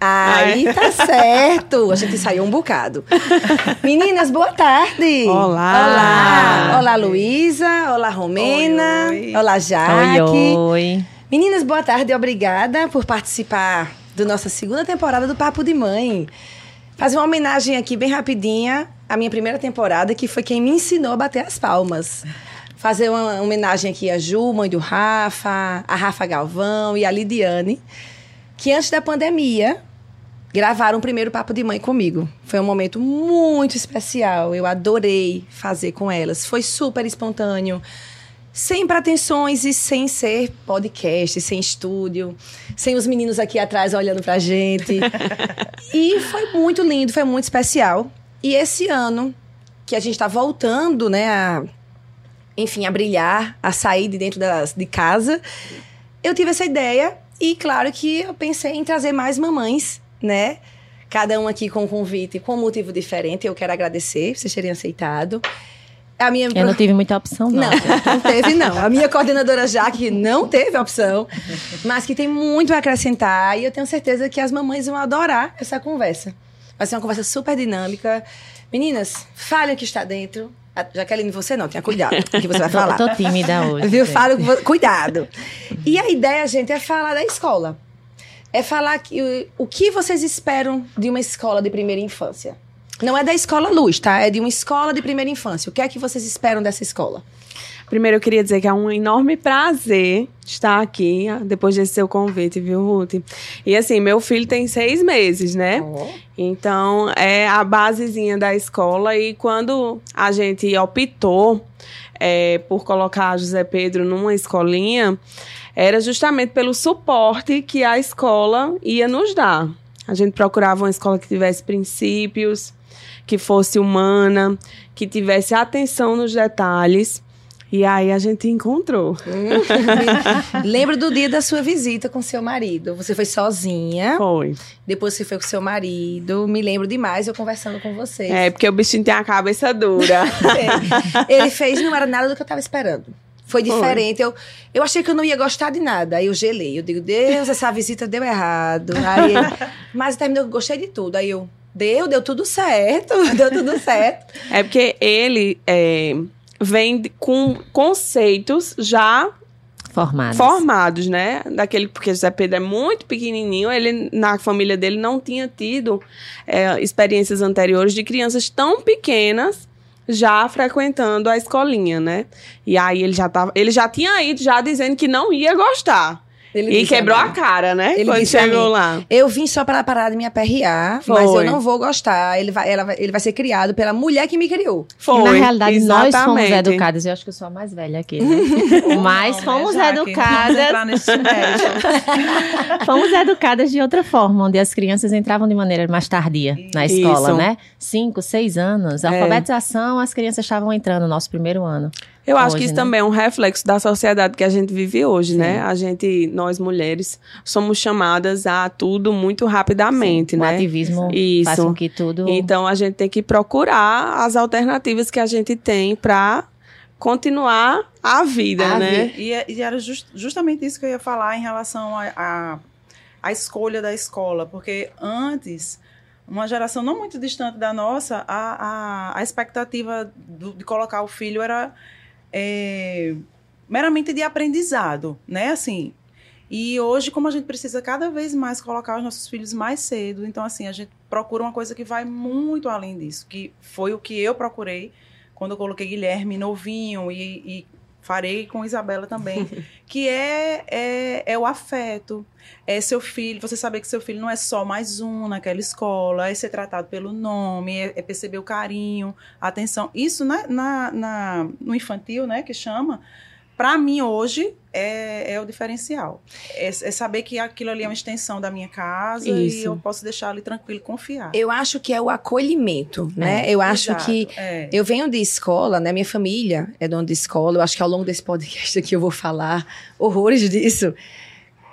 Aí tá certo. A gente saiu um bocado. Meninas, boa tarde. Olá. Olá. Olá, Luísa. Olá, Romena. Oi, oi. Olá, Jaque. Oi, oi. Meninas, boa tarde. Obrigada por participar da nossa segunda temporada do Papo de Mãe. Fazer uma homenagem aqui bem rapidinha à minha primeira temporada, que foi quem me ensinou a bater as palmas. Fazer uma homenagem aqui a Ju, mãe do Rafa, a Rafa Galvão e a Lidiane, que antes da pandemia gravaram o primeiro Papo de Mãe comigo. Foi um momento muito especial. Eu adorei fazer com elas. Foi super espontâneo sem pretensões e sem ser podcast, sem estúdio, sem os meninos aqui atrás olhando pra gente. e foi muito lindo, foi muito especial. E esse ano que a gente tá voltando, né, a, enfim, a brilhar, a sair de dentro das, de casa, eu tive essa ideia e claro que eu pensei em trazer mais mamães, né? Cada um aqui com um convite, com um motivo diferente. Eu quero agradecer por vocês terem aceitado. A minha Eu não tive muita opção, não. não, não teve, não. A minha coordenadora Jaque não teve opção, mas que tem muito a acrescentar. E eu tenho certeza que as mamães vão adorar essa conversa. Vai ser uma conversa super dinâmica. Meninas, fale o que está dentro. A Jaqueline, você não, tenha cuidado com o que você vai falar. tô tímida hoje. Viu? gente. Fala, o que vo- cuidado. E a ideia, gente, é falar da escola. É falar que, o que vocês esperam de uma escola de primeira infância. Não é da escola Luz, tá? É de uma escola de primeira infância. O que é que vocês esperam dessa escola? Primeiro, eu queria dizer que é um enorme prazer estar aqui, ah, depois desse seu convite, viu, Ruth? E assim, meu filho tem seis meses, né? Então, é a basezinha da escola. E quando a gente optou é, por colocar José Pedro numa escolinha, era justamente pelo suporte que a escola ia nos dar. A gente procurava uma escola que tivesse princípios, que fosse humana, que tivesse atenção nos detalhes. E aí a gente encontrou. Lembro do dia da sua visita com seu marido. Você foi sozinha, Foi. depois você foi com seu marido. Me lembro demais eu conversando com vocês. É, porque o bichinho tem a cabeça dura. Ele fez, não era nada do que eu tava esperando. Foi diferente. Eu, eu achei que eu não ia gostar de nada. Aí eu gelei. Eu digo, Deus, essa visita deu errado. Aí mas terminou que eu gostei de tudo. Aí eu, deu, deu tudo certo. Deu tudo certo. é porque ele é, vem com conceitos já Formadas. formados, né? Daquele, porque José Pedro é muito pequenininho, ele na família dele não tinha tido é, experiências anteriores de crianças tão pequenas já frequentando a escolinha, né? E aí ele já tava, ele já tinha ido já dizendo que não ia gostar. Ele e quebrou a cara, né? Ele quando chegou lá. Eu vim só para parar de me aperrear, mas eu Foi. não vou gostar. Ele vai, ela ele vai ser criado pela mulher que me criou. Foi. Na realidade, nós fomos exatamente. educadas. Eu acho que eu sou a mais velha aqui, né? Mas Não, fomos né, educadas. Fomos educadas de outra forma, onde as crianças entravam de maneira mais tardia na escola, Isso. né? Cinco, seis anos. É. Alfabetização, as crianças estavam entrando no nosso primeiro ano. Eu acho hoje, que isso né? também é um reflexo da sociedade que a gente vive hoje, né? A gente, nós mulheres, somos chamadas a tudo muito rapidamente, O né? ativismo Isso. faz com que tudo. Então a gente tem que procurar as alternativas que a gente tem para continuar a vida, A né? E, é- e era jus- justamente isso que eu ia falar em relação à a, a, escolha da escola, porque antes, uma geração não muito distante da nossa, a, a, a expectativa do- de colocar o filho era é, meramente de aprendizado, né? Assim. E hoje, como a gente precisa cada vez mais colocar os nossos filhos mais cedo, então assim, a gente procura uma coisa que vai muito além disso, que foi o que eu procurei quando eu coloquei Guilherme novinho e, e farei com Isabela também, que é, é, é o afeto, é seu filho, você saber que seu filho não é só mais um naquela escola, é ser tratado pelo nome, é, é perceber o carinho, a atenção. Isso na, na, na- no infantil, né, que chama, para mim hoje é, é o diferencial. É, é saber que aquilo ali é uma extensão da minha casa e Isso. eu posso deixar ali tranquilo e confiar. Eu acho que é o acolhimento, né? Eu acho Exato, que é. Eu venho de escola, né? Minha família é dona de escola. Eu acho que ao longo desse podcast aqui eu vou falar horrores disso.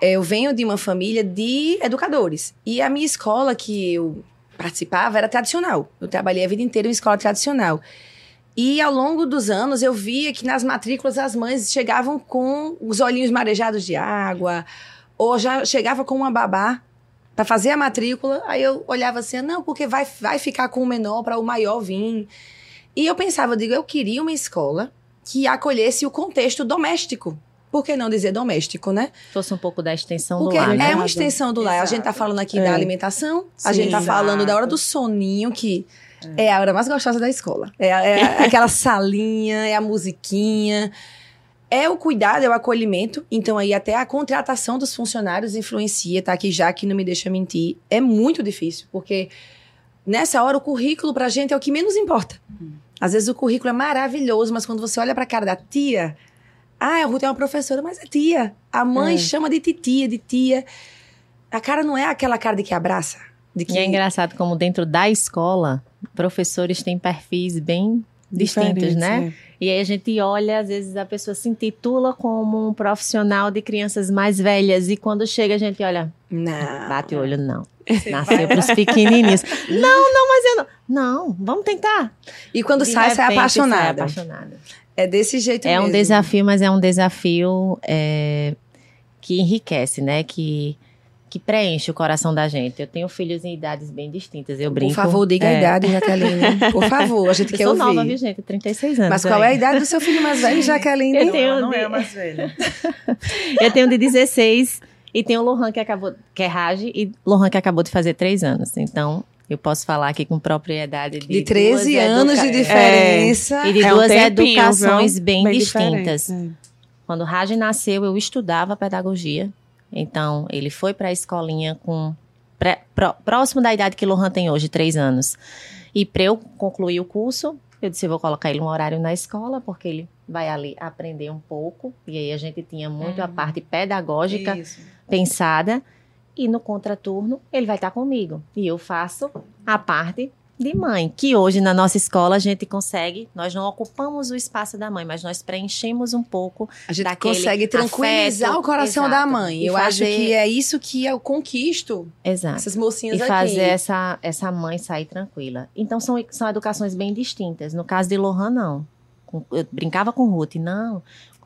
É, Eu venho de uma família de educadores. E a minha escola que eu participava era tradicional. Eu trabalhei a vida inteira em escola tradicional. E ao longo dos anos eu via que nas matrículas as mães chegavam com os olhinhos marejados de água, ou já chegava com uma babá para fazer a matrícula. Aí eu olhava assim, não, porque vai, vai ficar com o menor para o maior vir. E eu pensava, eu digo, eu queria uma escola que acolhesse o contexto doméstico. Por que não dizer doméstico, né? Fosse um pouco da extensão Porque do lar, né? é uma extensão do lar. A gente tá Exato. falando aqui É. da alimentação, a Sim. gente tá falando da hora do soninho, que é. a hora mais gostosa da escola. É, é aquela salinha, é a musiquinha. É o cuidado, é o acolhimento. Então, aí, até a contratação dos funcionários influencia, tá? Que já que não me deixa mentir, é muito difícil, porque nessa hora o currículo pra gente é o que menos importa. Às vezes o currículo é maravilhoso, mas quando você olha pra cara da tia, ah, a Ruth é uma professora, mas é tia. A mãe É. chama de titia, de tia. A cara não é aquela cara de que abraça. De que E é engraçado como dentro da escola, professores têm perfis bem distintos, Diferentes, né? E aí a gente olha, às vezes a pessoa se intitula como um profissional de crianças mais velhas e quando chega a gente olha, Não. bate o olho, não. Você Nasceu para os pequenininhos. não, não, mas eu não. Não, vamos tentar. E quando De sai, sai repente, apaixonada. apaixonada. É desse jeito É mesmo. um desafio, mas é um desafio é, que enriquece, né? Que, que preenche o coração da gente. Eu tenho filhos em idades bem distintas. Eu brinco. Por favor, diga a é. idade, Jaqueline. Por favor, a gente Eu quer sou ouvir. nova, viu, gente? 36 anos. Mas qual é a idade do seu filho mais velho, Jaqueline? Eu Não, tenho não de- é a mais velha. Eu tenho de 16 e tenho o Lohan que acabou, que é Raj, e Lohan que acabou de fazer 3 anos. Então, eu posso falar aqui com propriedade de, De 13 duas anos de educa- diferença. E de É um duas tempinho, educações viu? bem, diferente, distintas. é. Quando o Raj nasceu, eu estudava pedagogia. Então, ele foi para a escolinha com pré- pró- próximo da idade que Lohan tem hoje, três anos. E para eu concluir o curso, eu disse, eu vou colocar ele um horário na escola, porque ele vai ali aprender um pouco. E aí a gente tinha muito a parte pedagógica Isso. pensada. E no contraturno, ele vai estar comigo. E eu faço a parte de mãe, que hoje na nossa escola a gente consegue, nós não ocupamos o espaço da mãe, mas nós preenchemos um pouco A gente daquele consegue tranquilizar afeto, o coração exato. da mãe. E eu acho fazer- que é isso que eu conquisto Exato. essas mocinhas E aqui. fazer essa, essa mãe sair tranquila. Então são, são educações bem distintas. No caso de Lohan, não. Eu brincava com Ruth, não.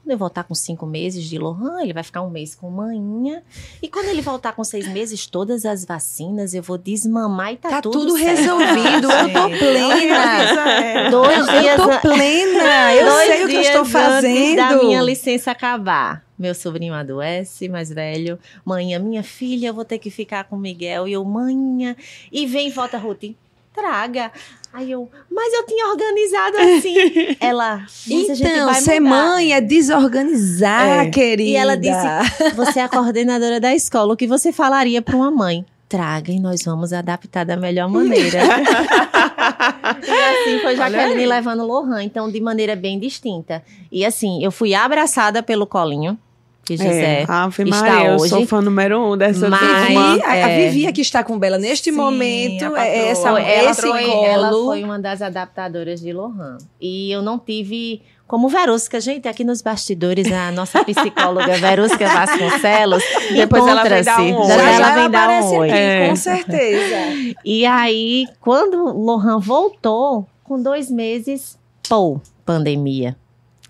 Quando eu voltar com cinco meses de Lohan, ele vai ficar um mês com manhinha. E quando ele voltar com seis meses, todas as vacinas, eu vou desmamar e tá, Tá tudo, tudo resolvido. Eu tô Sim. plena. É. Dois Eu dias, tô an- plena. Eu dois sei o que eu estou antes fazendo. da minha licença acabar. Meu sobrinho adoece, mais velho. Mãe, minha filha, eu vou ter que ficar com o Miguel. E eu, manhã. E vem, volta, Ruth. Traga. Aí eu, mas eu tinha organizado assim. Ela, Então, ser mãe é desorganizar, É. querida. E ela disse: Você é a coordenadora da escola. O que você falaria para uma mãe? Traga e nós vamos adaptar da melhor maneira. e assim foi Jaqueline levando Lohan, então de maneira bem distinta. E assim, eu fui abraçada pelo colinho, que José É, Ave está Maria, eu hoje. sou fã número um dessa Mas-. Vivi, a, a é. Vivi aqui está com Bela neste Sim, momento. a é essa, patroa. Foi- ela, esse foi, colo. ela foi uma das adaptadoras de Lohan. E eu não tive. Como Verusca, gente, aqui nos bastidores, a nossa psicóloga Verusca Vasconcelos Depois ela vem dar um oi. Já, Já, ela vem dar um oi. aqui, É. com certeza. E aí, quando Lohan voltou, com dois meses, pô, pandemia.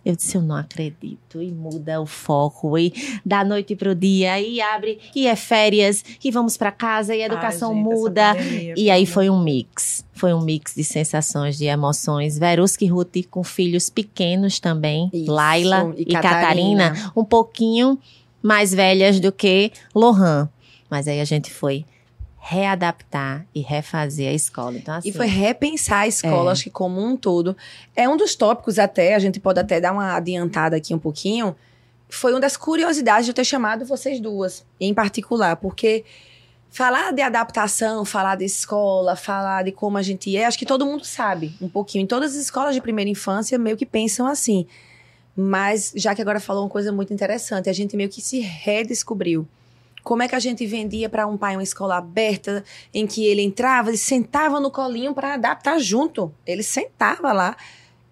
Eu disse, eu não acredito. E muda o foco, e da noite pro dia, e abre, e é férias, e vamos pra casa, e a educação Ai, gente, muda. pandemia, E aí pelo foi um mix. Foi um mix de sensações, de emoções. Veruski e Ruth com filhos pequenos também. Isso, Laila e e, Catarina. Um pouquinho mais velhas do que Lohan. Mas aí a gente foi readaptar e refazer a escola. Então, assim, E foi repensar a escola, É. acho que como um todo. É um dos tópicos até, a gente pode até dar uma adiantada aqui um pouquinho. Foi uma das curiosidades de eu ter chamado vocês duas, em particular, porque falar de adaptação, falar de escola, falar de como a gente é, acho que todo mundo sabe um pouquinho. Em todas as escolas de primeira infância meio que pensam assim. Mas já que agora falou uma coisa muito interessante, a gente meio que se redescobriu. Como é que a gente vendia para um pai uma escola aberta, em que ele entrava e sentava no colinho para adaptar junto. Ele sentava lá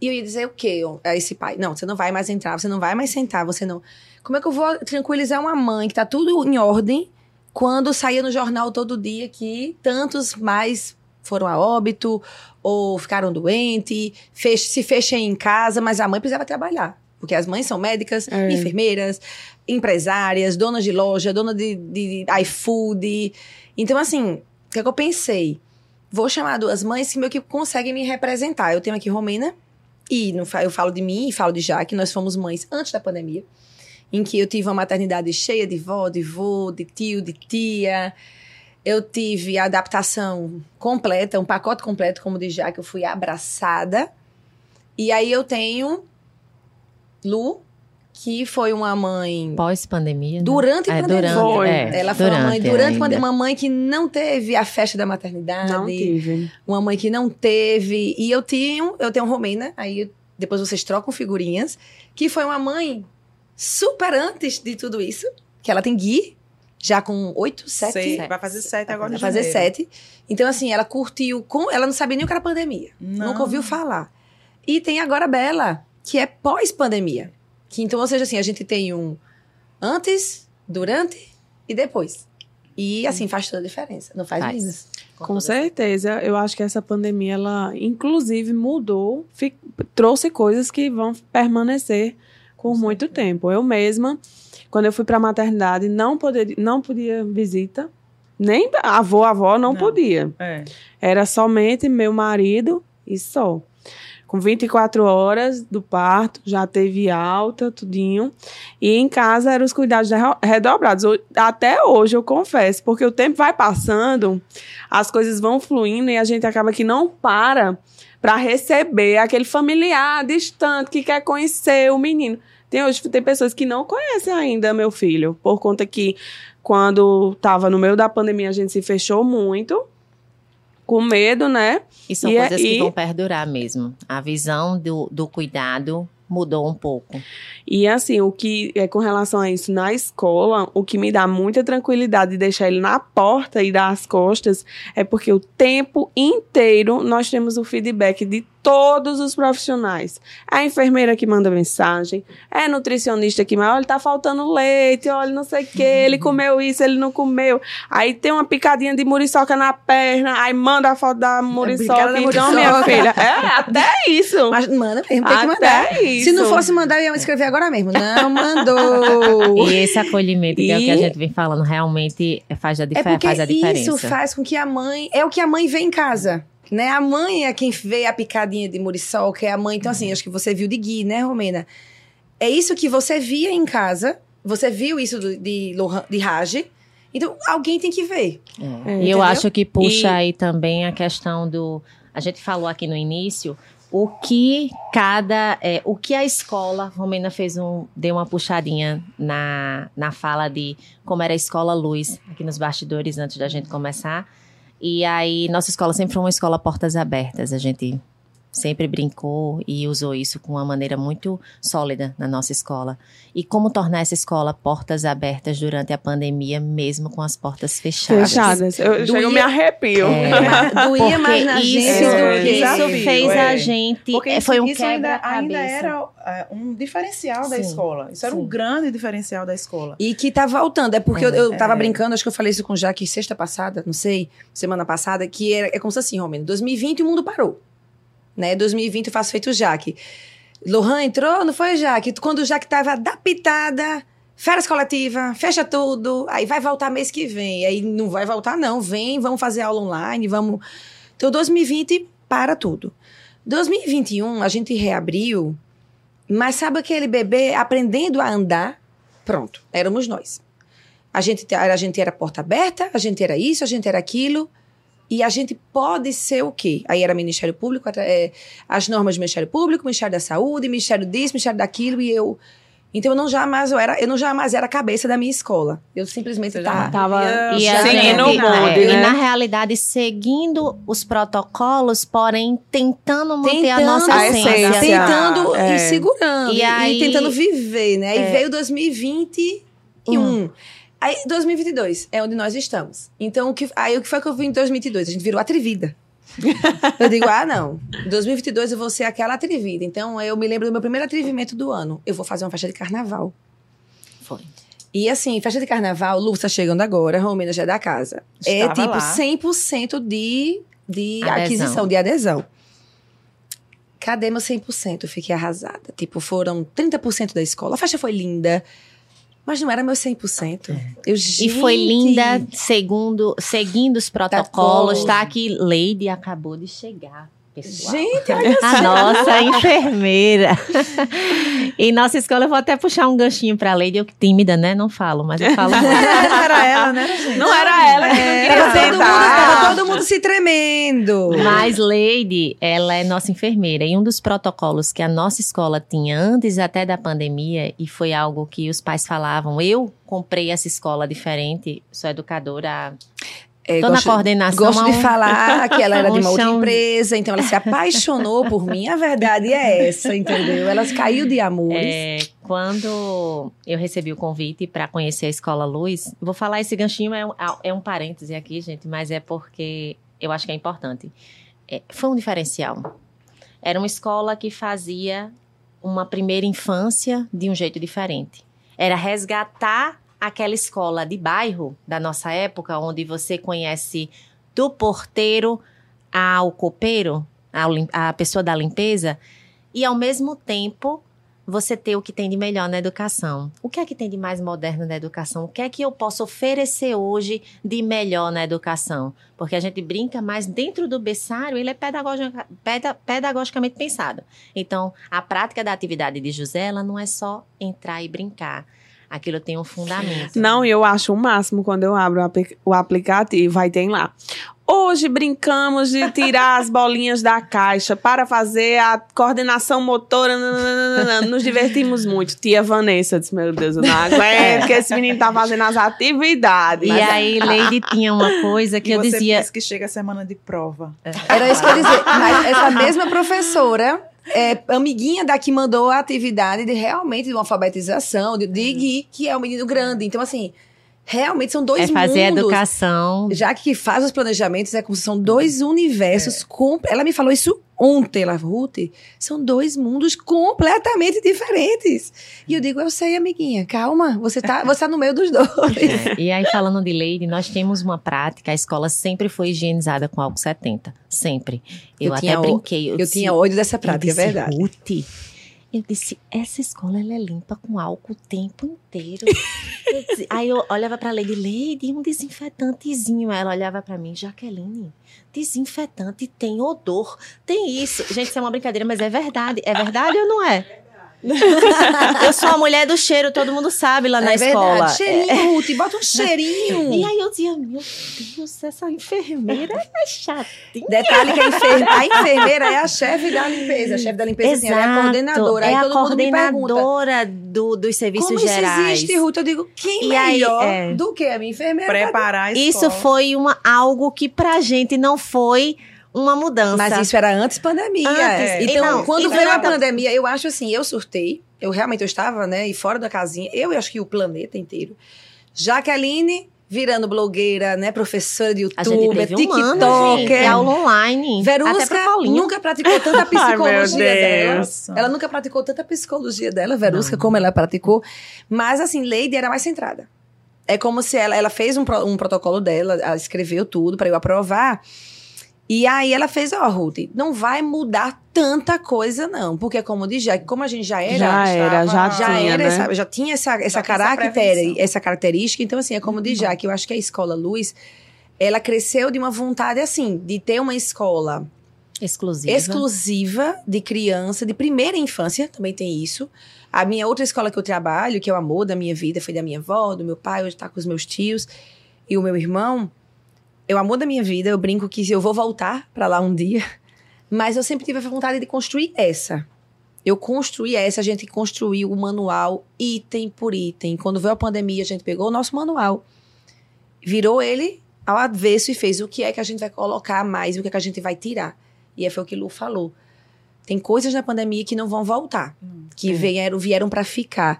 e eu ia dizer o quê a esse pai? Não, você não vai mais entrar, você não vai mais sentar, você não. Como é que eu vou tranquilizar uma mãe que tá tudo em ordem quando saía no jornal todo dia que tantos mais foram a óbito ou ficaram doentes, fech se fechem em casa, mas a mãe precisava trabalhar. porque as mães são médicas, É. enfermeiras, empresárias, donas de loja, dona de, de iFood. Então, assim, o que, é que eu pensei? Vou chamar duas mães que meio que conseguem me representar. Eu tenho aqui Romina, e no eu falo de mim e falo de Jaque, nós fomos mães antes da pandemia, em que eu tive uma maternidade cheia de vó, de vô, de tio, de tia. Eu tive a adaptação completa, um pacote completo, como de Jaque, eu fui abraçada. E aí eu tenho Lu, que foi uma mãe Pós-pandemia. né? durante a É, pandemia. durante, Foi. é, Ela foi uma mãe durante ainda. pandemia, uma mãe que não teve a festa da maternidade Não tive. uma mãe que não teve. E eu tenho, eu tenho Romina, aí depois vocês trocam figurinhas, que foi uma mãe super antes de tudo isso, que ela tem Gui, já com oito, sete, Sei, vai fazer sete agora vai fazer sete. Então, assim, ela curtiu, com, ela não sabia nem o que era pandemia. Não. Nunca ouviu falar. E tem agora a Bela, que é pós-pandemia. Que então, ou seja, assim, a gente tem um antes, durante e depois. E assim, faz toda a diferença. Não faz, Faz. Com toda certeza, eu acho que essa pandemia, ela inclusive mudou, fi- trouxe coisas que vão permanecer por muito tempo. Eu mesma, quando eu fui para a maternidade, não, poderia, não podia visita, nem avô, avó não, Não. podia. É. Era somente meu marido e só. Com 24 horas do parto, já teve alta, tudinho. E em casa eram os cuidados redobrados. Até hoje, eu confesso, porque o tempo vai passando, as coisas vão fluindo e a gente acaba que não para para receber aquele familiar distante que quer conhecer o menino. Tem hoje tem pessoas que não conhecem ainda meu filho, por conta que quando estava no meio da pandemia a gente se fechou muito, com medo, né? E são E coisas aí- que vão perdurar mesmo. A visão do, do cuidado mudou um pouco. E assim, o que é com relação a isso na escola, o que me dá muita tranquilidade de deixar ele na porta e dar as costas é porque o tempo inteiro nós temos o feedback de todos os profissionais. É a enfermeira que manda mensagem, é a nutricionista que, olha, tá faltando leite, olha, não sei o que, ele comeu isso, ele não comeu. Aí tem uma picadinha de muriçoca na perna, aí manda a foto da muriçoca. da Então, minha muriçoca. filha, é até isso. Mas manda mesmo, tem que Até mandar. isso. Se não fosse mandar, eu ia escrever agora mesmo. Não mandou. E esse acolhimento que é o que a E- gente vem falando realmente faz a, É difer porque faz a diferença. isso faz com que a mãe. É o que a mãe vê em casa. Né? A mãe é quem vê a picadinha de muriçoca, é a mãe. Então, assim, acho que você viu de Gui, né, Romena? É isso que você via em casa. Você viu isso do- de, Lohan- de Raj. Então, alguém tem que ver. É. E eu acho que puxa E- aí também a questão do. A gente falou aqui no início o que cada. é, o que a escola. Romena fez um. deu uma puxadinha na, na fala de como era a escola Luz, aqui nos bastidores, antes da gente começar. E aí, nossa escola sempre foi uma escola portas abertas. A gente sempre brincou e usou isso com uma maneira muito sólida na nossa escola. E como tornar essa escola portas abertas durante a pandemia, mesmo com as portas fechadas. Fechadas. Eu Doía- eu me arrepio. É. Doía mais na isso, gente É, do que. isso fez é. a gente. Porque é, isso, foi um isso ainda, ainda era é, um diferencial da Sim, escola. Isso era um sim. grande diferencial da escola. E que tá voltando. É porque É. eu, eu tava É. brincando, acho que eu falei isso com o Jaque sexta passada, não sei, semana passada, que é, é como se assim, Romeno, 2020 o mundo parou. Né? 2020 eu faço feito o Jaque. Lohan entrou, não foi, Jaque? Quando o Jaque tava adaptada, férias coletiva, fecha tudo, aí vai voltar mês que vem. Aí não vai voltar, não. Vem, vamos fazer aula online, vamos. Então, 2020 para tudo. 2021 a gente reabriu, mas sabe aquele bebê aprendendo a andar? Pronto, éramos nós. A gente, a gente era porta aberta, a gente era isso, a gente era aquilo. E a gente pode ser o quê? Aí era Ministério Público, é, as normas do Ministério Público, Ministério da Saúde, Ministério disso, Ministério daquilo, e eu. Então eu não jamais eu era, eu não jamais era a cabeça da minha escola. Eu simplesmente tá. Tava ia- E a gente, é, e né? na realidade, seguindo os protocolos, porém tentando manter a Tentando- nossa A essência. essência. tentando É. e segurando. E E, aí- e tentando viver, né? É. E veio 2021. Aí, 2022 é onde nós estamos. Então, o que, aí o que foi que eu vi em 2022? A gente virou atrevida. eu digo, ah, não. Em 2022 eu vou ser aquela atrevida. Então, eu me lembro do meu primeiro atrevimento do ano. Eu vou fazer uma festa de carnaval. Foi. E assim, festa de carnaval, Lu tá chegando agora, Romena já é da casa. é Estava tipo lá. 100% de, de Adesão. aquisição, de adesão. cadê meu 100%? Eu fiquei arrasada. Tipo, foram 30% da escola. A festa foi linda, mas não era meu 100%. Eu, E foi gente, linda, segundo, seguindo os protocolos, Protocolos. tá? Aqui, Lady acabou de chegar, pessoal. Gente, olha A nossa enfermeira. e nossa escola, eu vou até puxar um ganchinho pra Lady. Eu tímida, né? Não falo, mas eu falo muito. Não era ela, né, gente? Não era ela que não É, queria tava, todo mundo, tava todo mundo se tremendo. Mas Lady, ela é nossa enfermeira. E um dos protocolos que a nossa escola tinha antes até da pandemia, e foi algo que os pais falavam, eu comprei essa escola diferente, sou educadora há É, Tô na gosto- coordenação Gosto de um- falar que ela era de um uma outra chão- empresa, então ela se apaixonou por mim. A verdade é essa, entendeu? Ela caiu de amores. É, quando eu recebi o convite para conhecer a Escola Luz, vou falar esse ganchinho, é um, é um parêntese aqui, gente, mas é porque eu acho que é importante. É, foi um diferencial. Era uma escola que fazia uma primeira infância de um jeito diferente. Era resgatar aquela escola de bairro da nossa época, onde você conhece do porteiro ao copeiro, a pessoa da limpeza, e ao mesmo tempo você ter o que tem de melhor na educação. O que é que tem de mais moderno na educação? O que é que eu posso oferecer hoje de melhor na educação? Porque a gente brinca, mas dentro do berçário ele é pedagogica- peda- pedagogicamente pensado. Então, a prática da atividade de José, ela não é só entrar e brincar. Aquilo tem um fundamento. Não, e eu acho o máximo quando eu abro o apli- o aplicativo, aí tem lá. Hoje brincamos de tirar as bolinhas da caixa para fazer a coordenação motora. nananana. Nos divertimos muito. Tia Vanessa disse: Meu Deus, eu não aguento que esse menino tá fazendo as atividades. E aí, Lady tinha uma coisa que e eu você dizia. pensa que chega a semana de prova. Era isso que eu ia dizer. Mas essa mesma professora, é, amiguinha da que mandou a atividade de realmente de uma alfabetização, de, de Gui, que é um menino grande. Então, assim, realmente são dois É fazer mundos. educação. Já que faz os planejamentos, é como se são dois universos. com- Ela me falou isso ontem, ela, Ruth. São dois mundos completamente diferentes. E eu digo, eu sei, amiguinha, calma, você tá, você tá no meio dos dois. É, E aí, falando de Lady, nós temos uma prática, a escola sempre foi higienizada com álcool 70. Sempre. Eu, Eu até brinquei. Eu, disse- tinha ódio dessa prática, eu é disse, verdade. Ruth, eu disse, essa escola ela é limpa com álcool o tempo inteiro. Eu disse- aí eu olhava pra Lady, Lady, um desinfetantezinho. Ela olhava pra mim, Jaqueline, desinfetante tem odor, tem isso. Gente, isso é uma brincadeira, mas é verdade. É verdade ou não é? Eu sou a mulher do cheiro, todo mundo sabe lá na é escola. verdade. Cheirinho, Ruth, bota um cheirinho. E aí eu dizia, meu Deus, essa enfermeira é chatinha. Detalhe que a, enfer- a enfermeira é a chefe da limpeza. A chefe da limpeza assim, ela é a coordenadora. É aí a todo mundo me pergunta. coordenadora do, dos serviços Como gerais. isso existe, Ruth? Eu digo, quem E aí, melhor é. do que a minha enfermeira? Preparar a Isso escola. foi uma, algo que pra gente não foi uma mudança. Mas isso era antes pandemia. Antes, é. Então, não, quando e veio a não- pandemia, eu acho assim, eu surtei. Eu realmente eu estava, né, e fora da casinha. Eu e acho que o planeta inteiro. Jaqueline virando blogueira, né, professora de YouTube, um gente, TikToker. aula online. Verusca nunca praticou tanta Ai, psicologia dela. Deus. Ela nunca praticou tanta psicologia dela, Verusca, como ela praticou. Mas, assim, Lady era mais centrada. É como se ela, ela fez um, pro- um protocolo dela, ela escreveu tudo para eu aprovar. E aí ela fez, ó, Ruth, não vai mudar tanta coisa, não. Porque, como diz Jack, como a gente já era. já era, já, já tinha, era, né? essa- já tinha essa, essa tinha essa essa característica. Então, assim, é como diz Jack, eu acho que a Escola Luz, ela cresceu de uma vontade, assim, de ter uma escola Exclusiva. exclusiva de criança, de primeira infância, também tem isso. A minha outra escola que eu trabalho, que é o amor da minha vida, foi da minha avó, do meu pai, hoje tá com os meus tios e o meu irmão. É o amor da minha vida, eu brinco que eu vou voltar pra lá um dia, mas eu sempre tive a vontade de construir essa. Eu construí essa, a gente construiu o manual item por item. Quando veio a pandemia, a gente pegou o nosso manual, virou ele ao avesso e fez o que é que a gente vai colocar mais, o que é que a gente vai tirar. E aí foi o que Lu falou. Tem coisas na pandemia que não vão voltar, que vieram, vieram para ficar.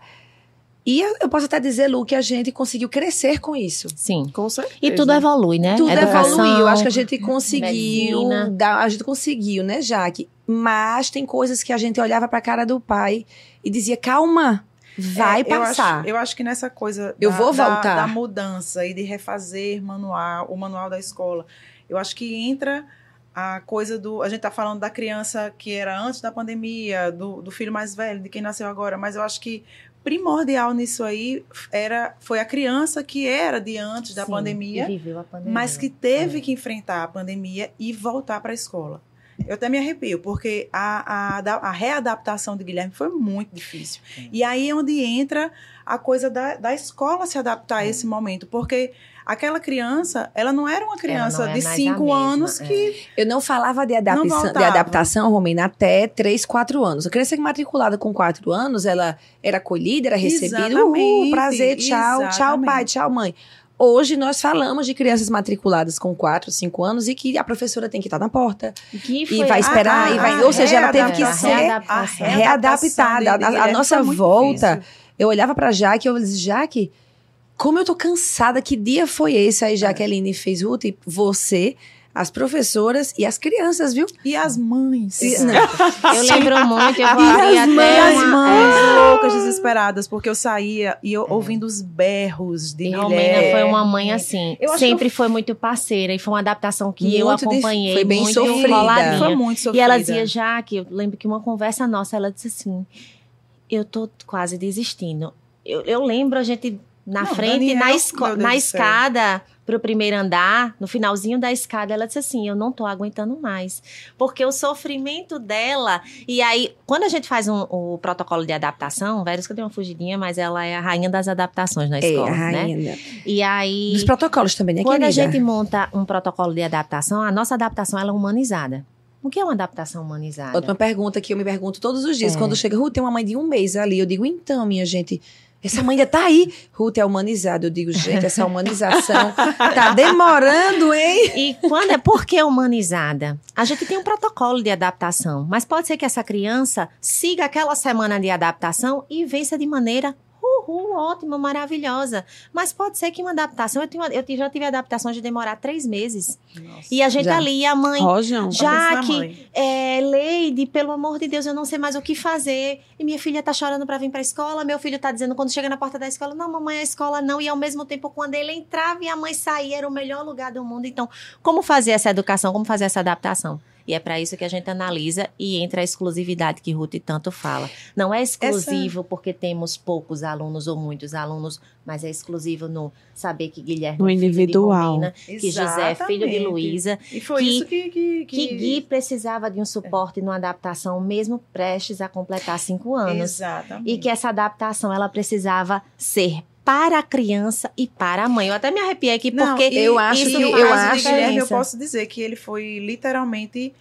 E eu, eu posso até dizer, Lu, que a gente conseguiu crescer com isso. Sim. Com certeza. E tudo evolui, né? Tudo Educação, evoluiu. Eu acho que a gente conseguiu. Dar, a gente conseguiu, né, Jaque? Mas tem coisas que a gente olhava pra cara do pai e dizia: calma, vai É, eu passar. acho- Eu acho, que nessa coisa Eu da, vou da- voltar. Da, mudança e de refazer manual, o manual da escola, eu acho que entra a coisa do. A gente tá falando da criança que era antes da pandemia, do, do filho mais velho, de quem nasceu agora, mas eu acho que primordial nisso aí era foi a criança que era de antes da Sim, pandemia, pandemia. mas que teve que enfrentar a pandemia e voltar para a escola. Eu até me arrepio, porque a, a, a readaptação de Guilherme foi muito difícil. E aí é onde entra a coisa da, da escola se adaptar a esse momento, porque aquela criança, ela não era uma criança é de a cinco mesma, anos é. que Eu não falava de, adaptação, de adaptação, Romina, até 3, 4 anos. A criança que matriculada com 4 anos, ela era acolhida, era recebida. Uhul, Exatamente, prazer, tchau, tchau, exatamente. pai, tchau, mãe. Hoje nós falamos de crianças matriculadas com 4, 5 anos e que a professora tem que estar na porta. Que E vai a- esperar, a- e vai. a Ou seja, ela teve que ser readaptada. A- a, Guilherme nossa volta. difícil. Eu olhava pra Jaque e eu disse, Jaque, como eu tô cansada, que dia foi esse? Aí Jaqueline fez, Ruth, você, as professoras e as crianças, viu? E as mães. E- não. Eu lembro muito, eu E abrir as até mães, E as uma- mães é. loucas, desesperadas, porque eu saía e eu ouvindo os berros de E Guilherme. Romena foi uma mãe assim, Eu sempre foi muito parceira e foi uma adaptação que eu Muito dif- acompanhei, foi bem muito sofrida. coladinha. Foi muito E sofrida. ela dizia já que eu lembro que uma conversa nossa, ela disse assim: "Eu tô quase desistindo". Eu, eu lembro a gente na Não, frente, Daniel, na, esco- na escada pro primeiro andar, no finalzinho da escada, ela disse assim: "Eu não tô aguentando mais". Porque o sofrimento dela, e aí, quando a gente faz um- o protocolo de adaptação, Vérus que eu dei uma fugidinha, mas ela é a rainha das adaptações na É, escola, a né? rainha. E aí, Dos protocolos também, né, quando a querida? gente monta um protocolo de adaptação, a nossa adaptação ela é humanizada. O que é uma adaptação humanizada? Outra pergunta que eu me pergunto todos os dias. É. Quando chega, Ruth, tem uma mãe de um mês ali. Eu digo, então, minha gente, essa mãe ainda tá aí. Ruth é humanizada. Eu digo, gente, essa humanização tá demorando, hein? E quando é por que humanizada? A gente tem um protocolo de adaptação, mas pode ser que essa criança siga aquela semana de adaptação e vença de maneira uhul, ótima, maravilhosa. Mas pode ser que uma adaptação, eu, tenho, eu já tive adaptações de demorar três meses. Nossa. E a gente Já. ali, a mãe, Rojão. Já que- mãe. É, Leide, pelo amor de Deus, eu não sei mais o que fazer. E minha filha tá chorando pra vir pra escola. Meu filho tá dizendo quando chega na porta da escola: Não, mamãe, a escola não. E ao mesmo tempo, quando ele entrava e a mãe saía, era o melhor lugar do mundo. Então, como fazer essa educação? Como fazer essa adaptação? E é para isso que a gente analisa e entra a exclusividade que Ruth tanto fala. Não é exclusivo porque temos poucos alunos ou muitos alunos, mas é exclusivo no saber que Guilherme No é filho de individual. Romina, que José é filho de. Luísa, E foi que- isso que... Que, que Gui precisava de um suporte numa adaptação, mesmo prestes a completar cinco anos. Exatamente. E que essa adaptação ela precisava ser para a criança e para a mãe. Eu até me arrepiei aqui Não, porque e- eu acho que- eu acho- Guilherme, eu posso dizer que ele foi literalmente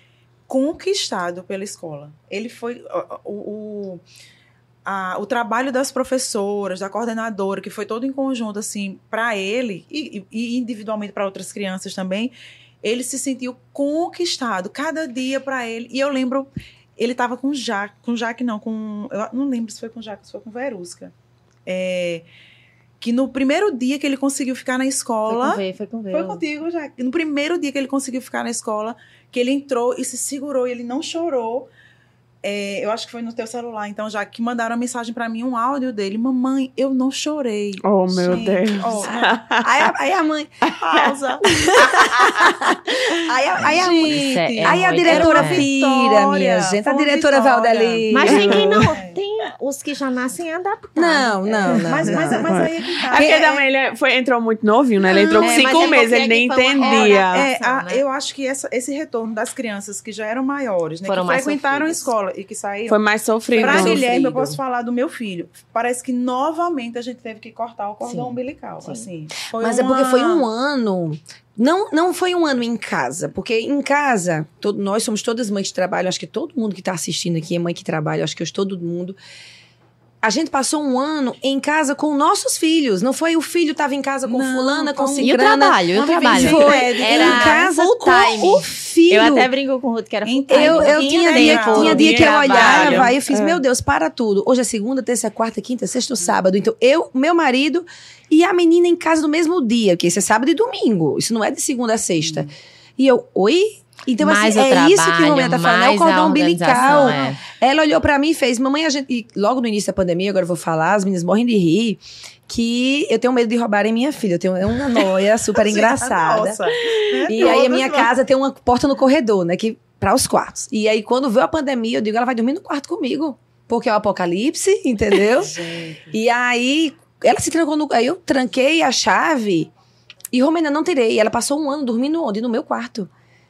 conquistado pela escola. Ele foi o, o, a- o trabalho das professoras, da coordenadora, que foi todo em conjunto assim para ele e, e individualmente para outras crianças também. Ele se sentiu conquistado cada dia para ele. E eu lembro, ele estava com Jaque, com Jaque não, com eu não lembro se foi com Jaque, se foi com Verusca. É, que no primeiro dia que ele conseguiu ficar na Foi escola, com V, foi com V. foi contigo, já. No primeiro dia que ele conseguiu ficar na escola, que ele entrou e se segurou e ele não chorou. É, eu acho que foi no teu celular, então, já que mandaram uma mensagem pra mim, um áudio dele. Mamãe, eu não chorei. Oh, meu Gente, Deus. ó, Aí, a- aí a mãe. pausa. Aí, a- aí a mãe. Isso é- é aí a muito diretora pira, minha gente. A foi diretora vitória. Valdeli. Mas tem quem não. É. Tem os que já nascem adaptados. Não, não, não. mas, mas, não. mas aí é que tá. É porque também ele foi, entrou muito novinho, né? Ele entrou com É, cinco mas é meses, porque ele nem uma entendia. hora- É, a- né? eu acho que essa- esse retorno das crianças que já eram maiores, né, Foram que mais frequentaram a sofridas. escola e que saíram, Foi mais sofrido. Pra Sofrido. Guilherme, eu posso falar do meu filho. Parece que novamente a gente teve que cortar o cordão Sim. umbilical. Sim. Assim, Foi Mas é uma- porque foi um ano. Não, não foi um ano em casa, porque em casa, todo- nós somos todas mães que trabalham, acho que todo mundo que está assistindo aqui é mãe que trabalha, acho que hoje todo mundo. A gente passou um ano em casa com nossos filhos. Não foi o filho estava em casa com Não, fulana, com um- E o trabalho, e o trabalho. Foi. Era em casa com time. o filho. Eu até brinco com o Ruth que era full Então, time. Eu, eu Tinha dia, tinha dia que eu Trabalho. olhava e eu fiz, É. meu Deus, para tudo. Hoje é segunda, terça, quarta, quinta, sexta, sábado. Então, eu, meu marido e a menina em casa no mesmo dia, porque isso é sábado e domingo. Isso não é de segunda a sexta. E eu, oi? Então, mais assim, é trabalho, isso que o Romeu tá falando, é o cordão umbilical. é. Ela olhou pra mim e fez, mamãe, a gente. E logo no início da pandemia, agora eu vou falar, as meninas morrem de rir, que eu tenho medo de roubarem minha filha. Eu tenho é uma noia super engraçada. Nossa, né? E aí a minha casa tem uma porta no corredor, né? Que, para os quartos. E aí, quando veio a pandemia, eu digo, ela vai dormir no quarto comigo. Porque é o apocalipse, entendeu? E aí, ela se trancou no. Aí eu tranquei a chave e Romena não tirei. Ela passou um ano dormindo onde? No meu quarto.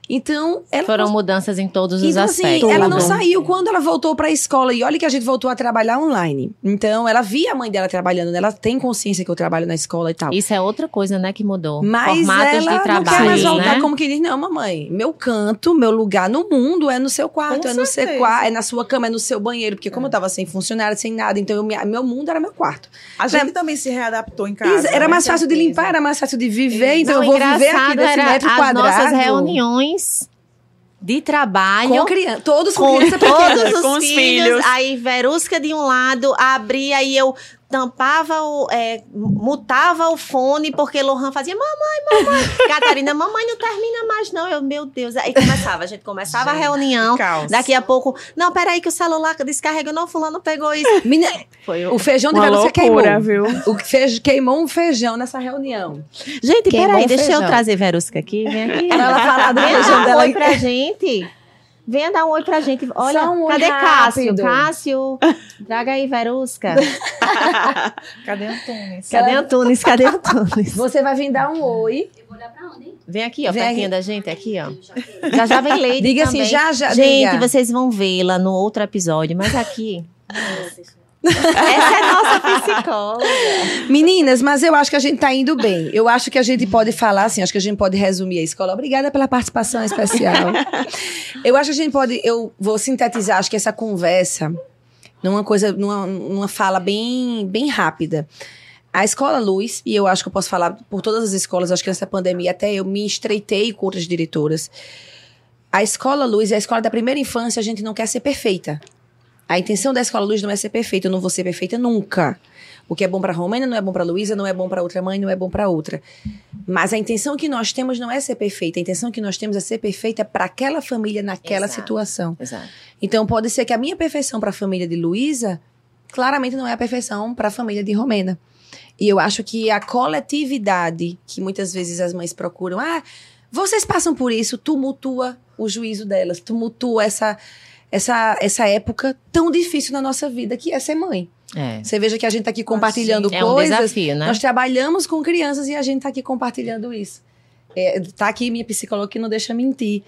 Então, ela. Foram mudanças em todos os Então, assim, aspectos. ela não saiu quando ela voltou pra escola. E olha que a gente voltou a trabalhar online. Então, ela via a mãe dela trabalhando, né? ela tem consciência que eu trabalho na escola e tal. Isso é outra coisa, né, que mudou. Mas Formatos ela de não trabalho, quer mais voltar né? como que diz, não, mamãe. Meu canto, meu lugar no mundo é no seu quarto, Com é no seu certeza. quarto, é na sua cama, é no seu banheiro. Porque como eu tava sem funcionário, sem nada, então eu me- meu mundo era meu quarto. A gente também se readaptou em casa. Isso, era né? mais fácil de limpar, era mais fácil de viver, então Não, eu vou viver aqui era metro as quadrado. nossas reuniões de trabalho. com criança, todos com, com criança pequena. todos os Com os filhos, filhos. aí Verusca de um lado, abria e eu tampava o, é, mutava o fone, porque Lohan fazia, mamãe, mamãe. Catarina, mamãe, não termina mais não. Eu, meu Deus. Aí começava, a gente começava a Gente, reunião. caos. Daqui a pouco, não, peraí que o celular descarregou, não, fulano pegou isso. Menina, Foi o feijão de Verusca queimou. loucura, viu? O feijão, queimou um feijão nessa reunião. Gente, Queimou peraí, o deixa eu trazer Verusca aqui, vem aqui. Pra ela falar do feijão um dela. oi pra gente. Venha dar um oi pra gente. Olha, um cadê rápido. Cássio? Cássio, traga aí, Verusca. Cadê Antunes? Cadê Antunes? Cadê Antunes? Você vai vir dar um oi. Vem aqui, ó, Vem pertinho aqui. da gente, aqui, ó. Já já vem leite Diga também. assim, já, já. Gente, diga. vocês vão vê-la no outro episódio, mas aqui... Essa é nossa psicóloga. Meninas, mas eu acho que a gente tá indo bem. Eu acho que a gente pode falar assim, acho que a gente pode resumir a escola. Obrigada pela participação especial. eu acho que a gente pode, eu vou sintetizar, acho que essa conversa numa coisa, numa, numa fala bem, bem rápida. A escola Luz, e eu acho que eu posso falar por todas as escolas, acho que nessa pandemia até eu me estreitei com outras diretoras. A escola Luz e a escola da primeira infância, a gente não quer ser perfeita. A intenção da escola Luz não é ser perfeita, eu não vou ser perfeita nunca. O que é bom para Romênia não é bom para Luísa, não é bom para outra mãe, não é bom para outra. Mas a intenção que nós temos não é ser perfeita, a intenção que nós temos é ser perfeita para aquela família naquela Exato. situação. Exato. Então pode ser que a minha perfeição para a família de Luísa claramente não é a perfeição para a família de Romena. E eu acho que a coletividade que muitas vezes as mães procuram, ah, vocês passam por isso, tumultua o juízo delas, tumultua essa essa essa época tão difícil na nossa vida que é ser mãe. É. Você veja que a gente tá aqui compartilhando É um coisas. desafio, né? Nós trabalhamos com crianças e a gente tá aqui compartilhando isso. É, tá aqui minha psicóloga que não deixa mentir.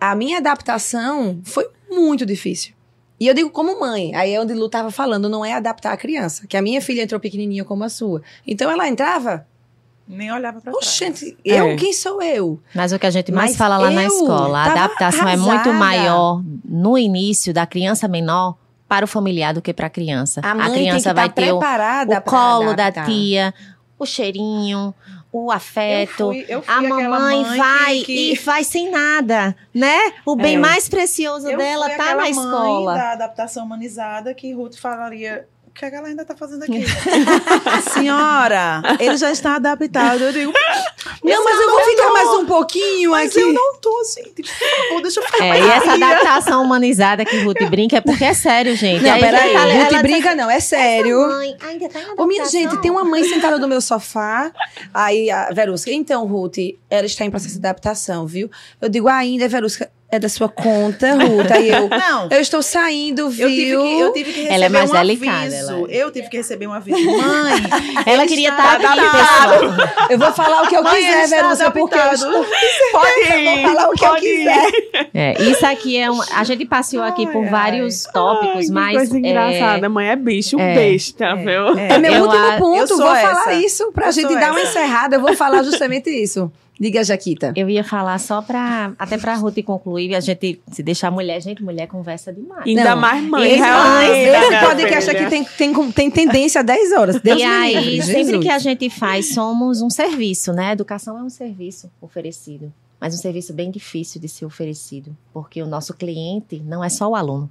A minha adaptação foi muito difícil. E eu digo como mãe, aí é onde Lu tava falando, não é adaptar a criança, que a minha filha entrou pequenininha como a sua. Então ela entrava, Nem olhava pra trás. oxente, eu, É. quem sou eu? Mas o que a gente mais Mas fala lá na escola, a adaptação é muito arrasada. maior no início da criança menor para o familiar do que para a criança. A mãe criança tem que vai tá ter o, o colo da adaptar. tia, o cheirinho, o afeto. Eu fui- eu fui a mamãe mãe vai que- e vai sem nada, né? O bem É. mais precioso Eu dela fui tá na mãe escola. da adaptação humanizada que Ruth falaria. O que, é que ela ainda tá fazendo aqui? Senhora, ele já está adaptado. Eu digo, Não, mas eu vou ficar mais um pouquinho mas aqui. eu não tô assim. Por favor, deixa eu ficar É, e essa adaptação humanizada que Ruth brinca é porque é sério, gente. Não, Aí peraí, ela- ela Ruth brinca não, é sério. "Essa mãe ainda tá em Ô, minha adaptação?" gente, tem uma mãe sentada no meu sofá. Aí a Verusca, então, Ruth, ela está em processo de adaptação, viu? Eu digo, ainda, Verusca, é da sua conta, Ruth. Aí eu, Não. eu estou saindo, viu? Eu tive, que, eu tive que receber Ela é mais um delicada, aviso. ela é. Eu tive que receber um aviso. Mãe, Ela queria estar aqui, adaptado. pessoal. Eu vou falar o que eu Mãe, quiser, Verusca, porque eu estou... Pode Eu vou falar o que eu ir. quiser. É, isso aqui é um. A gente passeou aqui por Ai, vários Ai, tópicos, que mas. coisa é, engraçada. Mãe é bicho, é, besta, viu? É meu Eu último a- ponto, vou essa. falar isso pra Eu gente dar uma encerrada. Eu vou falar justamente isso. Diga, Jaquita. Eu ia falar só pra. Até pra Ruth concluir, a gente se deixar mulher, gente, mulher conversa demais. Ainda Não, mais mãe. Esse, realmente, esse minha podcast aqui tem, tem, tem tendência a 10 horas. Deus e me aí, livre, sempre Jesus. que a gente faz, somos um serviço, né? Educação é um serviço oferecido. Mas um serviço bem difícil de ser oferecido. Porque o nosso cliente não é só o aluno.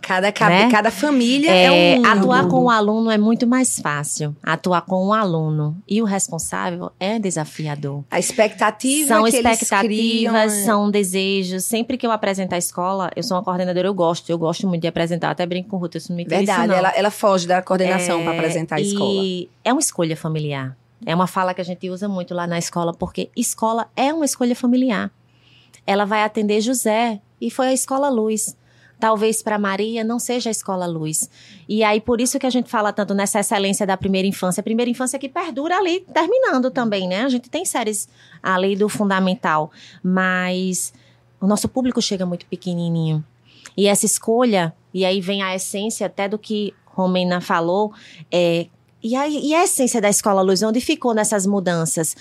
Cada, cada, Né? cada família é, É, um atuar com o aluno é muito mais fácil. Atuar com o aluno e o responsável é desafiador. A expectativa São que expectativas, é- são desejos. Sempre que eu apresento a escola, eu sou uma coordenadora, eu gosto, eu gosto muito de apresentar. Até brinco com o Ruth, isso não me tira isso, Verdade, não. ela, ela foge da coordenação É, para apresentar a escola. E é uma escolha familiar. É uma fala que a gente usa muito lá na escola, porque escola é uma escolha familiar. Ela vai atender José e foi a escola Luz. Talvez para Maria não seja a escola Luz. E aí por isso que a gente fala tanto nessa excelência da primeira infância, a primeira infância que perdura ali terminando também, né? A gente tem séries ali do fundamental, mas o nosso público chega muito pequenininho. E essa escolha, e aí vem a essência até do que Romena falou, é, e, a, e a essência da Escola Luz, onde ficou nessas mudanças?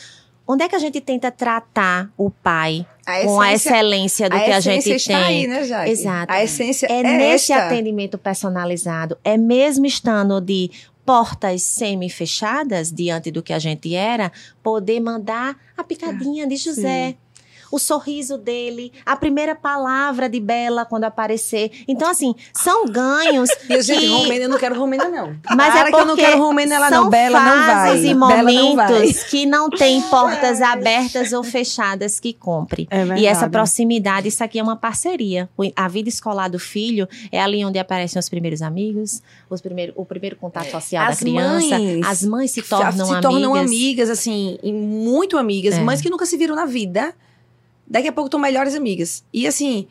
Onde é que a gente tenta tratar o pai com a excelência do a que a essência gente está tem? aí, né, Jaque? Exato. A essência é, É, nesse esta. atendimento personalizado, é mesmo estando de portas semi-fechadas diante do que a gente era, poder mandar a picadinha de José. O sorriso dele, a primeira palavra de Bela quando aparecer. Então, assim, são ganhos. E eu, gente, que- Romena, eu não quero Romena, não. mas Para é que eu não porque quero lá, são não. Bela não vai. e Bela não momentos que não tem portas abertas ou fechadas que compre. É. E essa proximidade, isso aqui é uma parceria. A vida escolar do filho é ali onde aparecem os primeiros amigos, os primeiro, o primeiro contato social As da criança. mães As mães se se tornam amigas. tornam amigas, assim, muito amigas. É. Mães que nunca se viram na vida. Daqui a pouco estão melhores amigas. E assim,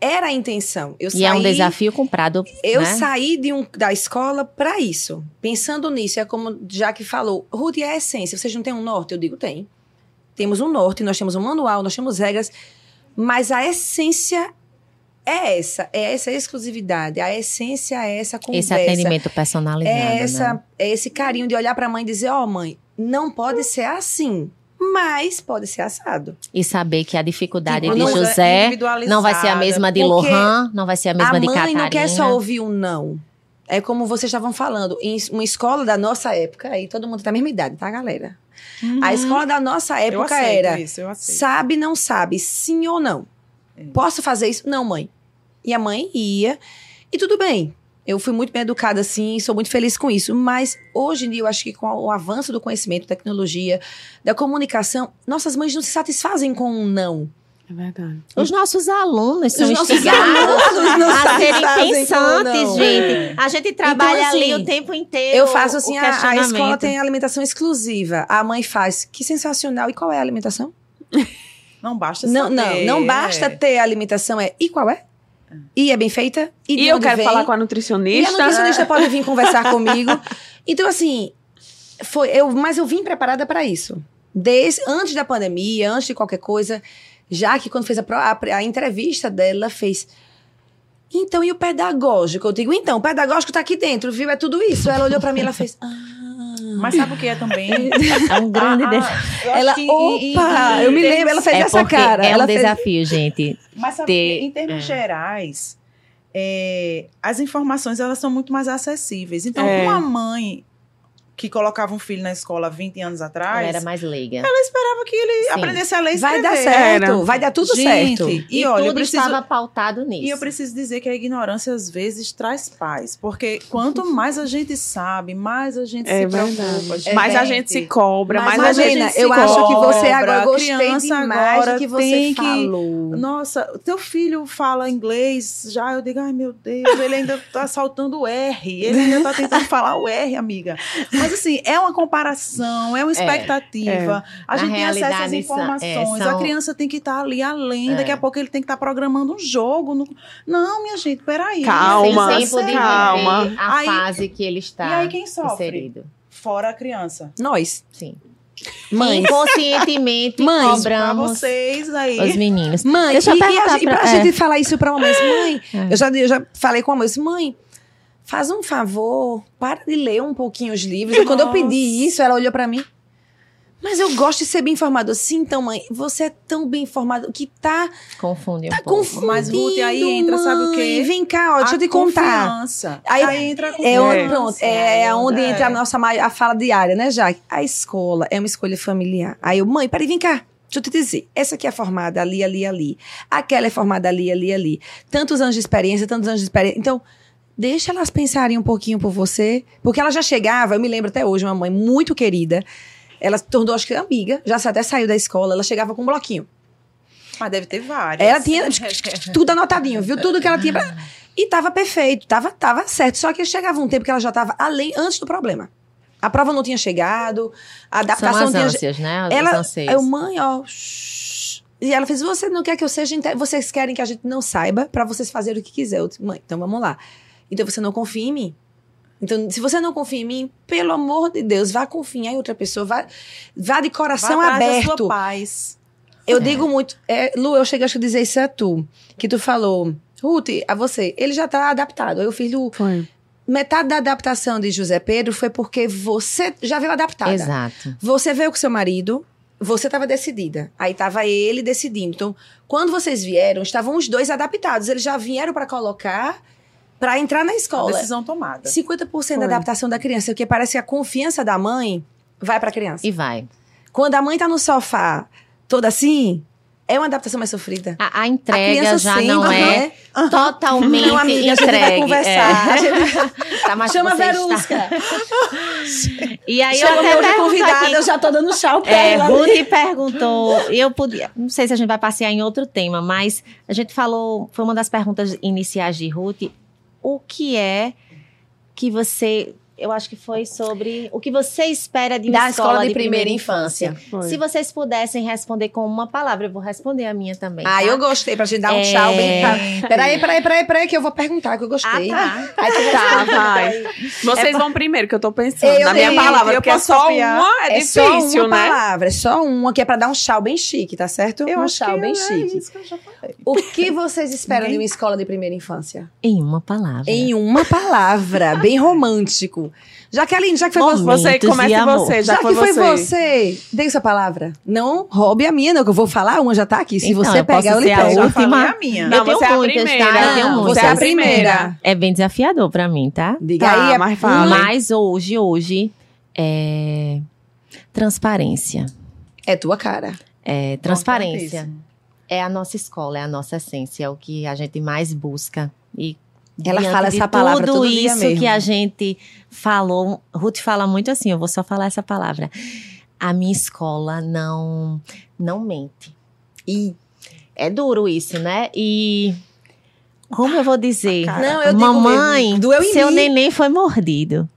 era a intenção. Eu E é um desafio comprado. Eu né? saí de um, da escola para isso. Pensando nisso, é como já que falou, Ruth, e a essência? Vocês não têm um norte? Eu digo, tem. Temos um norte, nós temos um manual, nós temos regras, mas a essência é essa, é essa exclusividade, a essência é essa Esse conversa. atendimento personalizado. é, essa, né? é esse carinho de olhar para a mãe e dizer, ó mãe, não pode ser assim, mas pode ser assado. E saber que a dificuldade Tipo, de não- José não vai ser a mesma de Lohan, não vai ser a mesma a de mãe Catarina. não quer só ouvir um não. É como vocês estavam falando, em uma escola da nossa época, aí todo mundo tem a mesma idade, tá, galera? A escola da nossa Uhum. Eu época era isso, sabe, não sabe, sim ou não. É. Posso fazer isso? Não, mãe. E a mãe ia, e tudo bem. Eu fui muito bem educada assim, sou muito feliz com isso. Mas hoje em dia, eu acho que com o avanço do conhecimento, tecnologia, da comunicação, nossas mães não se satisfazem com um não. É verdade. Os nossos alunos são Os nossos alunos não a serem pensantes, não. gente. A gente trabalha assim, ali o tempo inteiro. Eu faço assim, o a, a escola tem alimentação exclusiva. A mãe faz, que sensacional. E qual é a alimentação? Não basta Não, saber. não, não basta é. ter a alimentação, é e qual é? E é bem feita? E, E, eu quero vem? falar com a E a nutricionista. nutricionista pode vir conversar comigo. Então, assim, foi eu, mas eu vim preparada para isso. Desde antes da pandemia, antes de qualquer coisa, já que quando fez a, a, a entrevista dela, fez. Então, e o pedagógico? Eu digo, então, o pedagógico tá aqui dentro, viu? É tudo isso. Ela olhou para mim e ela fez. Ah. Mas sabe o que é também? É um grande Ah, ah, desafio. Ela, que opa! em eu me termos- lembro, ela fez É essa cara. é um ela fez- desafio, gente. Mas sabe ter- que, em termos é. gerais, é, as informações elas são muito mais acessíveis. Então, É. uma mãe que colocava um filho na escola 20 anos atrás, Ela era mais leiga. esperava que ele Sim. aprendesse a ler e Vai dar escrever. certo, Era. vai dar tudo Gente, certo. E, E, olha, eu tudo preciso, estava pautado nisso. e eu preciso dizer que a ignorância às vezes traz paz. Porque quanto mais a gente sabe, mais a gente É se verdade. preocupa. gente. mais a gente se cobra, mais a gente imagina, se eu acho que você cobra, agora gostei criança demais agora do que você tem que- falou. Nossa, o teu filho fala inglês já, eu digo, ai meu Deus, ele ainda tá saltando o R, ele ainda tá tentando falar o R, amiga. Mas assim, é uma comparação, é uma expectativa. A Na gente tem acesso às são- informações, é, são- a criança tem que estar ali além, É. daqui a pouco ele tem que estar programando um jogo. no- Não, minha gente, peraí. Calma, Sem tempo de calma. a Aí- fase que ele está E aí quem sofre? inserido. Fora a criança. Nós, Sim. mães. Inconscientemente Mães, Pra cobramos vocês aí. os meninos. Mãe, Deixa eu e, e a, perguntar e pra pra- gente falar isso pra mamãe, mãe, É. eu, já, eu já falei com a mãe, mãe, faz um favor, para de ler um pouquinho os livros. E quando eu pedi isso, ela olhou pra mim, mas eu gosto de ser bem informado. Sim, então, mãe, você é tão bem informado que tá, Confunde um tá pouco. confundindo, Mas, Ruth, aí entra, sabe o quê? mãe. Vem cá, ó, deixa eu A te contar. Confiança. Aí- Aí, entra a É confiança. onde, pronto, é, é onde É. entra a nossa a fala diária, né, Jaque? A escola é uma escolha familiar. Aí eu, mãe, peraí, vem cá. Deixa eu te dizer, essa aqui é formada ali, ali, ali. Aquela é formada ali, ali, ali. Tantos anos de experiência, tantos anos de experiência. Então, deixa elas pensarem um pouquinho por você. Porque ela já chegava, eu me lembro até hoje, uma mãe muito querida. Ela se tornou, acho que, amiga, já até saiu da escola. Ela chegava com um bloquinho. Mas deve ter várias. Ela tinha tudo anotadinho, viu? Tudo que ela tinha. Pra... E tava perfeito, tava, tava certo. Só que chegava um tempo que ela já tava além, antes do problema. A prova não tinha chegado, a adaptação São as tinha. ânsias, né? Os Ela, anseios. eu, mãe, ó. shh. E ela fez: Você não quer que eu seja. Vocês querem que a gente não saiba pra vocês fazerem o que quiser. Eu disse, mãe, então vamos lá. Então você não confia em mim. Então, se você não confia em mim, pelo amor de Deus, vá confiar em outra pessoa. Vá, vá de coração Vá atrás da aberto. sua paz. Eu digo muito. é, Lu, eu cheguei acho que a dizer isso a tu. Que tu falou, Ruth, a você, ele já tá adaptado. Aí o filho. Foi. Metade da adaptação de José Pedro foi porque você já veio adaptada. Exato. Você veio com seu marido, você estava decidida. Aí estava ele decidindo. Então, quando vocês vieram, estavam os dois adaptados. Eles já vieram para colocar, para entrar na A escola. decisão tomada. 50% Foi. da adaptação da criança, porque parece que a confiança da mãe vai para a criança. E vai. Quando a mãe tá no sofá, toda assim, é uma adaptação mais sofrida. A, a A entrega criança já sente, não é né? totalmente Não, amiga, a gente entregue. vai conversar. É. A gente- Tá, mas Chama a você está- Verusca. E aí Chama eu até pergunto convidada, aqui, eu já tô dando chau pra É, ela. Ruth perguntou, eu podia, não sei se a gente vai passear em outro tema, mas a gente falou, foi uma das perguntas iniciais de Ruth, o que é que você, eu acho que foi sobre o que você espera de uma Da escola, escola de, primeira, infância. Foi. Se vocês pudessem responder com uma palavra, eu vou responder a minha também. Ah, tá? eu gostei, pra gente dar um É. tchau bem. Pra... Peraí, peraí, peraí, peraí, que eu vou perguntar, que eu gostei. Ah, Aí tu Tá, vai. Vocês vão primeiro, que eu tô pensando Eu na minha tenho, palavra, eu porque posso só copiar. uma é, É só difícil, uma né? palavra, é só uma que é pra dar um tchau bem chique, tá certo? Eu um acho tchau que bem é chique. isso que eu já falei. O que vocês esperam de uma escola de primeira infância? Em uma palavra. Em uma palavra, bem romântico. Jaqueline, já que foi Momento. você. Você, Momentos comece amor. você, já, Já, foi que foi você. você, dê sua palavra. Não roube a minha, não, que eu vou falar, uma já tá aqui. Se Então, você eu posso pegar, eu lhe a pego. Já última. falei a minha. Não, Eu tenho você é a tá? primeira. Eu tenho Não, muitas. você é a primeira. É bem desafiador pra mim, tá? Diga Tá, aí. é- mas fala. Mas hoje, hoje, é transparência. É tua cara. É transparência. É a nossa escola, é a nossa essência, é o que a gente mais busca. E Ela fala essa palavra tudo todo isso mesmo. que a gente falou, Ruth fala muito assim, eu vou só falar essa palavra. A minha escola não não mente. E É duro isso, né? E como eu vou dizer? Cara, Não, eu digo Mamãe, mesmo, doeu em seu mim. neném foi mordido.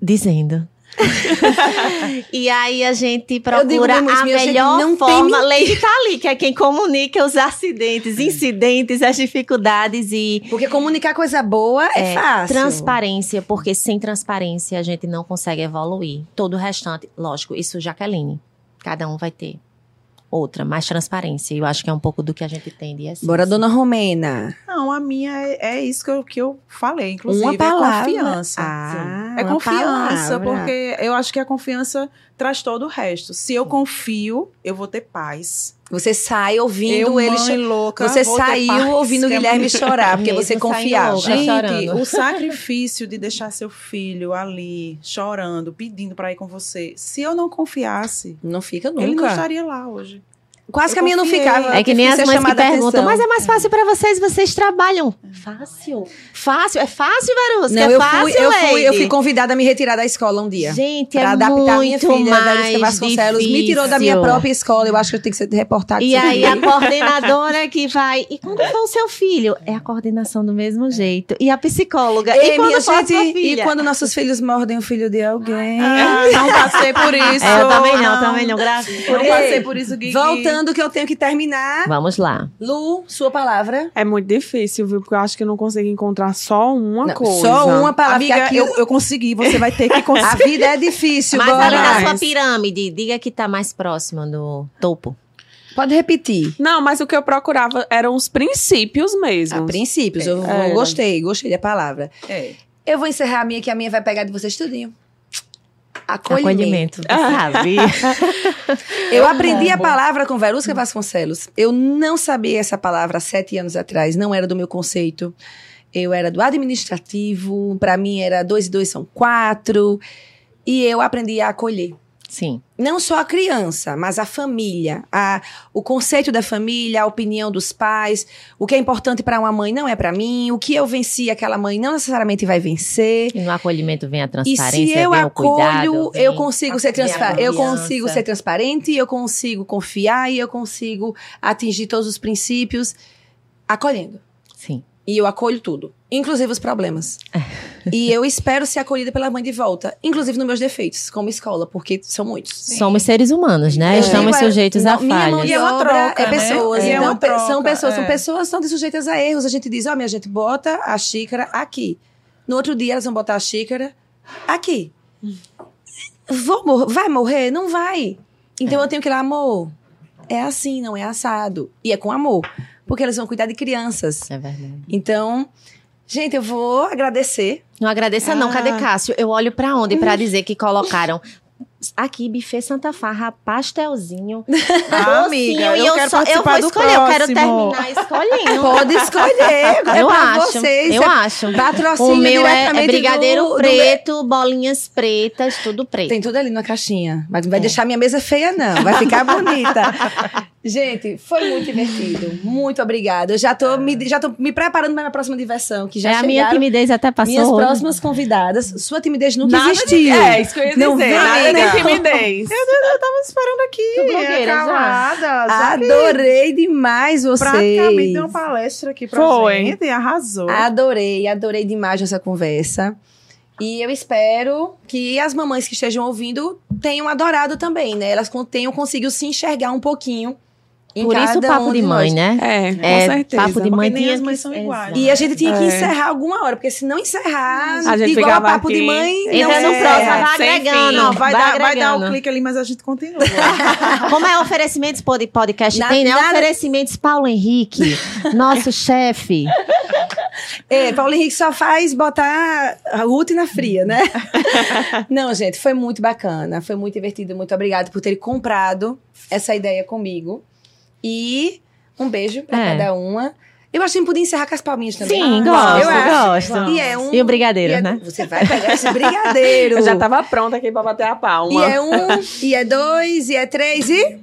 Dizendo. e aí a gente digo procura isso, a melhor forma. Lady tá ali, que é quem comunica os acidentes, incidentes, as dificuldades e Porque comunicar coisa boa é, É, fácil. transparência, porque sem transparência a gente não consegue evoluir. Todo o restante, lógico, isso Jaqueline. Cada um vai ter outra, mais transparência. E eu acho que é um pouco do que a gente tem de essência. Bora, dona Romena. Não, a minha é, é isso que eu, que eu falei, inclusive. uma palavra. É confiança. Ah, É confiança, palavra. porque eu acho que a confiança traz todo o resto. Se eu confio, eu vou ter paz. Você sai ouvindo eu, ele mãe louca, Você saiu ouvindo o é Guilherme chorar, porque você confiava. Gente, chorando. o sacrifício de deixar seu filho ali, chorando, pedindo pra ir com você. Se eu não confiasse, Não fica nunca. ele não estaria lá hoje. Quase que a Eu minha não ficava. É que eu nem as mães que perguntam, atenção. mas é mais fácil pra vocês, vocês trabalham. Fácil. Fácil, é fácil, Verusca, Não, é eu fácil, fui, eu fui, eu fui convidada a me retirar da escola um dia. Gente, Pra é adaptar muito a minha filha, mais Verusca Vasconcelos, me tirou da minha difícil. própria escola. Eu acho que eu tenho que ser reportada. E aí a coordenadora que vai. E quando for o seu filho? É a coordenação do mesmo jeito. E a psicóloga. Ei, e quando minha for gente, e quando nossos filhos mordem o filho de alguém? Ah, não passei por isso. É, eu também não, também não, graças. Não Ei, passei por isso, Gui. Voltando que eu tenho que terminar. Vamos lá. Lu, sua palavra. É muito difícil, viu? Porque eu acho que eu não consigo encontrar só uma Não, coisa. só uma palavra. Amiga, aqui eu, eu consegui, você vai ter que A conseguir. vida é difícil, Mas ali na sua pirâmide, diga que tá mais próximo do topo. Pode repetir. Não, mas o que eu procurava eram os princípios mesmo. A princípios, eu, eu Era. gostei, gostei da palavra. É. Eu vou encerrar a minha, que a minha vai pegar de vocês tudinho. Acolhimento. Acolhimento. Sabe? Eu aprendi a palavra com Verusca Vasconcelos. Eu não sabia essa palavra há sete anos atrás, não era do meu conceito. Eu era do administrativo, para mim era dois e dois são quatro. E eu aprendi a acolher. Sim. não só a criança, mas a família, a, o conceito da família, a opinião dos pais, o que é importante para uma mãe não é para mim, o que eu venci aquela mãe não necessariamente vai vencer. E no acolhimento vem a E transparência, se eu cuidado. acolho, vem eu consigo ser transparente, eu consigo ser transparente, eu consigo confiar e eu consigo atingir todos os princípios acolhendo. Sim. E eu acolho tudo, inclusive os problemas. e eu espero ser acolhida pela mãe de volta, inclusive nos meus defeitos, como escola, porque são muitos. Somos seres humanos, né? Eu Estamos é, sujeitos não, a Minha mão falhas. de E é uma obra troca, é né? pessoas. E é então, uma pe- troca, são pessoas, é. são pessoas que estão sujeitas a erros. A gente diz, ó, minha gente, bota a xícara aqui. No outro dia elas vão botar a xícara aqui. Vou mor- vai morrer? Não vai. Então eu tenho que ir lá, amor. É assim, não é assado. E é com amor. Porque eles vão cuidar de crianças. É verdade. Então, gente, eu vou agradecer. Não agradeça não, Ah. cadê Cássio? Eu olho pra onde pra dizer que colocaram aqui buffet Santa Farra, pastelzinho, Ah, amiga, eu e eu quero só eu vou do escolher, eu quero próximo. terminar escolhendo. Pode escolher. eu pra acho, vocês. eu é acho. Patrocínio O meu é, é brigadeiro do- do- preto, bolinhas pretas, tudo preto. Tem tudo ali na caixinha. Mas não vai É. deixar minha mesa feia, não. Vai ficar bonita. Gente, foi muito divertido. Muito obrigada. Eu já tô, me, já tô me preparando para minha próxima diversão, que já é, a minha timidez até passou. minhas hoje. próximas convidadas. Sua timidez nunca Nada existiu. De, é, isso que eu ia Não dizer. vem, Nada né? de timidez. Eu tava esperando aqui, já? calada. Adorei demais vocês. Praticamente deu uma palestra aqui pra Foi. gente, arrasou. Adorei, adorei demais essa conversa. E eu espero que as mamães que estejam ouvindo tenham adorado também, né? Elas tenham conseguido se enxergar um pouquinho em Por isso o papo um de mãe, nós. né? É, com É, certeza. papo de mãe Porque nem tinha as mães são iguais. E a gente tinha que É. encerrar alguma hora, porque se não encerrar, A gente igual a ficava papo de aqui. mãe, não Entra no encerra. próximo, vai agregando. Não, vai, vai dar, vai dar o clique ali, mas a gente continua. Como é oferecimentos pod- podcast? Na- tem, né? nada- Oferecimentos Paulo Henrique, nosso chefe. É, Paulo Henrique só faz botar a Ruth na fria, né? não, gente, foi muito bacana, foi muito divertido. Muito obrigada por terem comprado essa ideia comigo. E um beijo pra É. cada uma. Eu acho que a gente podia encerrar com as palminhas também. Sim, Ah, gosto, eu acho. gosto. E é um. E o brigadeiro, e é- né? Você vai pegar esse brigadeiro. Eu já tava pronta aqui pra bater a E palma. é um, e é dois, e é três, e.